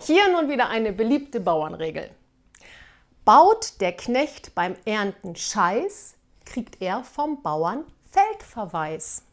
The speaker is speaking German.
Hier nun wieder eine beliebte Bauernregel. Baut der Knecht beim Ernten Scheiß, kriegt er vom Bauern Feldverweis.